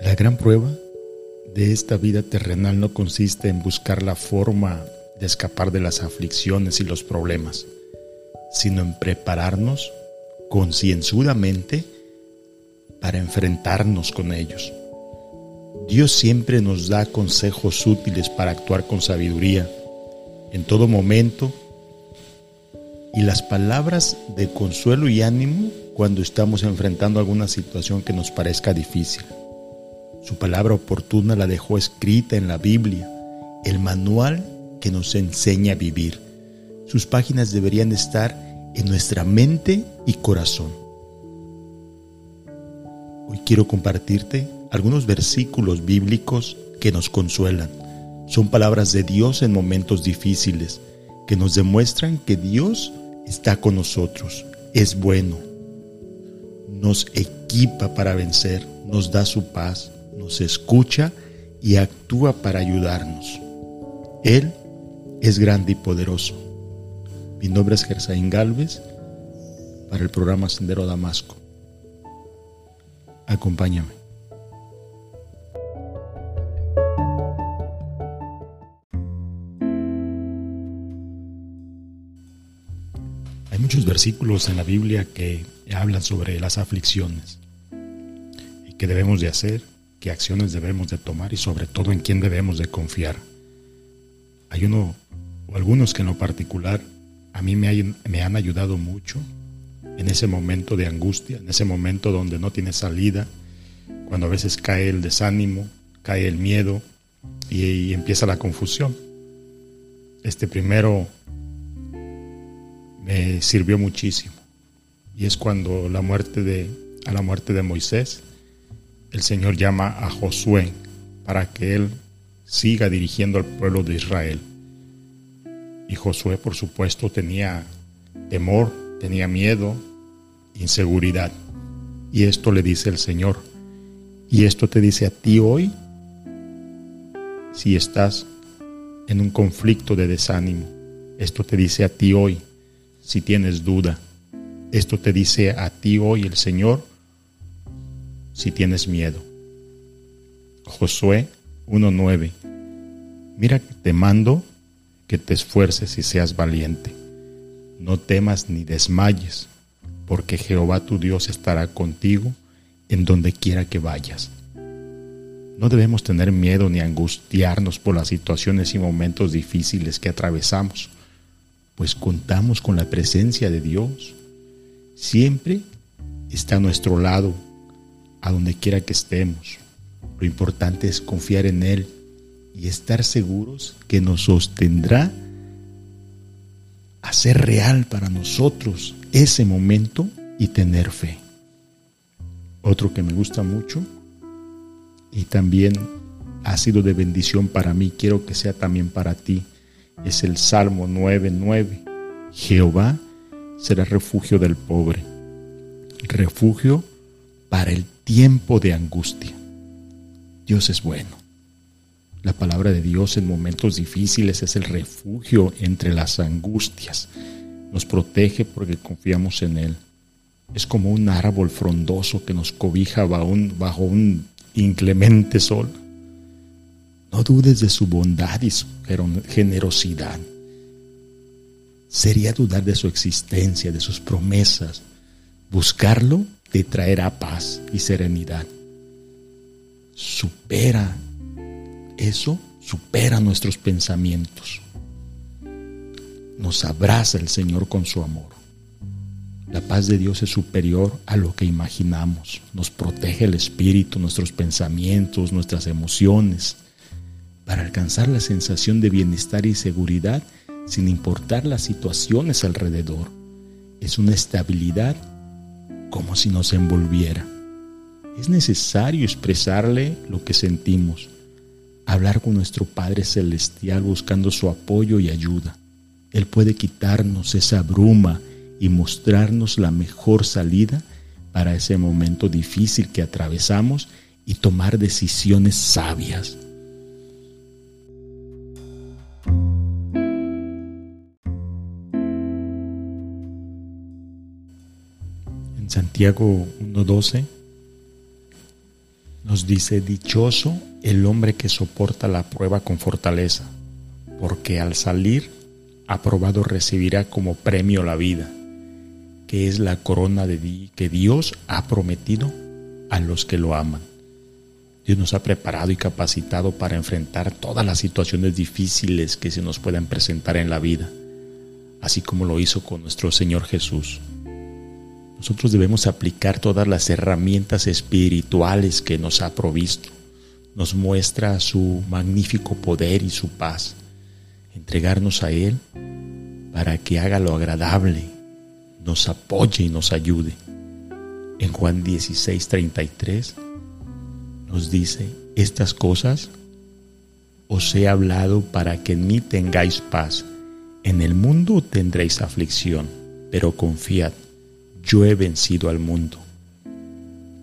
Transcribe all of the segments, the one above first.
La gran prueba de esta vida terrenal no consiste en buscar la forma de escapar de las aflicciones y los problemas, sino en prepararnos concienzudamente para enfrentarnos con ellos. Dios siempre nos da consejos útiles para actuar con sabiduría en todo momento y las palabras de consuelo y ánimo cuando estamos enfrentando alguna situación que nos parezca difícil. Su palabra oportuna la dejó escrita en la Biblia, el manual que nos enseña a vivir. Sus páginas deberían estar en nuestra mente y corazón. Hoy quiero compartirte algunos versículos bíblicos que nos consuelan. Son palabras de Dios en momentos difíciles que nos demuestran que Dios está con nosotros, es bueno, nos equipa para vencer, nos da su paz, nos escucha y actúa para ayudarnos. Él es grande y poderoso. Mi nombre es Gersaín Galvez para el programa Sendero Damasco. Acompáñame. Hay muchos versículos en la Biblia que hablan sobre las aflicciones y qué debemos de hacer, qué acciones debemos de tomar y sobre todo en quién debemos de confiar. Hay uno o algunos que en lo particular a mí me, me han ayudado mucho en ese momento de angustia, en ese momento donde no tiene salida, cuando a veces cae el desánimo, cae el miedo y empieza la confusión. Este primero me sirvió muchísimo. Y es cuando la muerte de, a la muerte de Moisés, el Señor llama a Josué para que él siga dirigiendo al pueblo de Israel. Y Josué, por supuesto, tenía temor, tenía miedo, inseguridad. Y esto le dice el Señor. Y esto te dice a ti hoy, si estás en un conflicto de desánimo. Esto te dice a ti hoy, si tienes duda. Esto te dice a ti hoy el Señor si tienes miedo. Josué 1.9. Mira que te mando que te esfuerces y seas valiente. No temas ni desmayes, porque Jehová tu Dios estará contigo en donde quiera que vayas. No debemos tener miedo ni angustiarnos por las situaciones y momentos difíciles que atravesamos pues contamos con la presencia de Dios. Siempre está a nuestro lado, a donde quiera que estemos. Lo importante es confiar en Él y estar seguros que nos sostendrá a ser real para nosotros ese momento y tener fe. Otro que me gusta mucho y también ha sido de bendición para mí, quiero que sea también para ti es el Salmo 9:9. Jehová será refugio del pobre, refugio para el tiempo de angustia. Dios es bueno. La palabra de Dios en momentos difíciles es el refugio entre las angustias. Nos protege porque confiamos en Él. Es como un árbol frondoso que nos cobija bajo un, inclemente sol. No dudes de su bondad y su generosidad. Sería dudar de su existencia, de sus promesas. Buscarlo te traerá paz y serenidad. Supera eso, supera nuestros pensamientos. Nos abraza el Señor con su amor. La paz de Dios es superior a lo que imaginamos. Nos protege el espíritu, nuestros pensamientos, nuestras emociones para alcanzar la sensación de bienestar y seguridad sin importar las situaciones alrededor. Es una estabilidad como si nos envolviera. Es necesario expresarle lo que sentimos, hablar con nuestro Padre Celestial buscando su apoyo y ayuda. Él puede quitarnos esa bruma y mostrarnos la mejor salida para ese momento difícil que atravesamos y tomar decisiones sabias. Santiago 1.12 nos dice, dichoso el hombre que soporta la prueba con fortaleza, porque al salir aprobado recibirá como premio la vida, que es la corona de que Dios ha prometido a los que lo aman. Dios nos ha preparado y capacitado para enfrentar todas las situaciones difíciles que se nos puedan presentar en la vida, así como lo hizo con nuestro Señor Jesús. Nosotros debemos aplicar todas las herramientas espirituales que nos ha provisto. Nos muestra su magnífico poder y su paz. Entregarnos a Él para que haga lo agradable, nos apoye y nos ayude. En Juan 16, 33 nos dice, estas cosas os he hablado para que en mí tengáis paz. En el mundo tendréis aflicción, pero confiad, yo he vencido al mundo.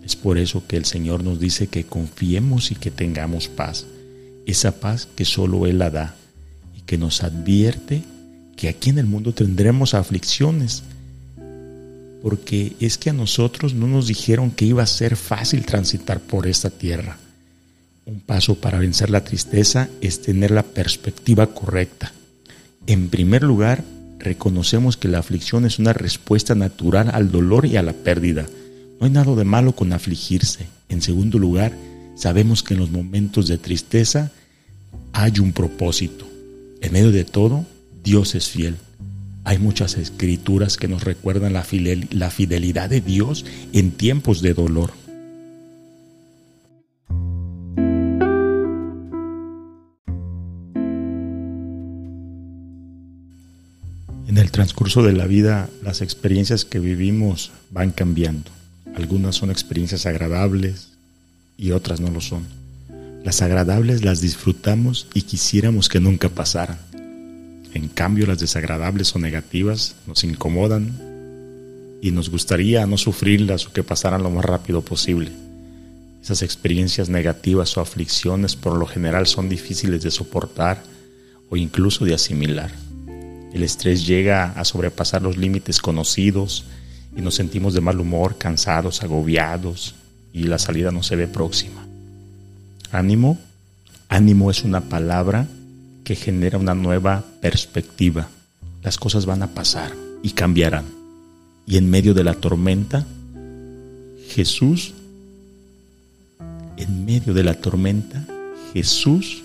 Es por eso que el Señor nos dice que confiemos y que tengamos paz, esa paz que solo Él la da y que nos advierte que aquí en el mundo tendremos aflicciones, porque es que a nosotros no nos dijeron que iba a ser fácil transitar por esta tierra. Un paso para vencer la tristeza es tener la perspectiva correcta. En primer lugar, reconocemos que la aflicción es una respuesta natural al dolor y a la pérdida. No hay nada de malo con afligirse. En segundo lugar, sabemos que en los momentos de tristeza hay un propósito. En medio de todo, Dios es fiel. Hay muchas escrituras que nos recuerdan la, fidelidad de Dios en tiempos de dolor. Transcurso de la vida, las experiencias que vivimos van cambiando. Algunas son experiencias agradables y otras no lo son. Las agradables las disfrutamos y quisiéramos que nunca pasaran. En cambio, las desagradables o negativas nos incomodan y nos gustaría no sufrirlas o que pasaran lo más rápido posible. Esas experiencias negativas o aflicciones por lo general son difíciles de soportar o incluso de asimilar. El estrés llega a sobrepasar los límites conocidos y nos sentimos de mal humor, cansados, agobiados y la salida no se ve próxima. Ánimo. Ánimo es una palabra que genera una nueva perspectiva. Las cosas van a pasar y cambiarán. Y en medio de la tormenta, Jesús, en medio de la tormenta, Jesús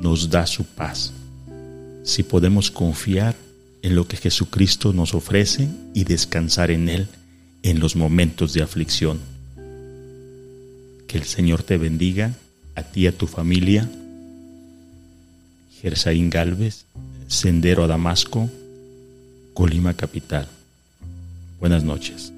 nos da su paz. Si podemos confiar en lo que Jesucristo nos ofrece y descansar en Él en los momentos de aflicción. Que el Señor te bendiga, a ti y a tu familia Gersaín Galvez, Sendero a Damasco, Colima Capital. Buenas noches.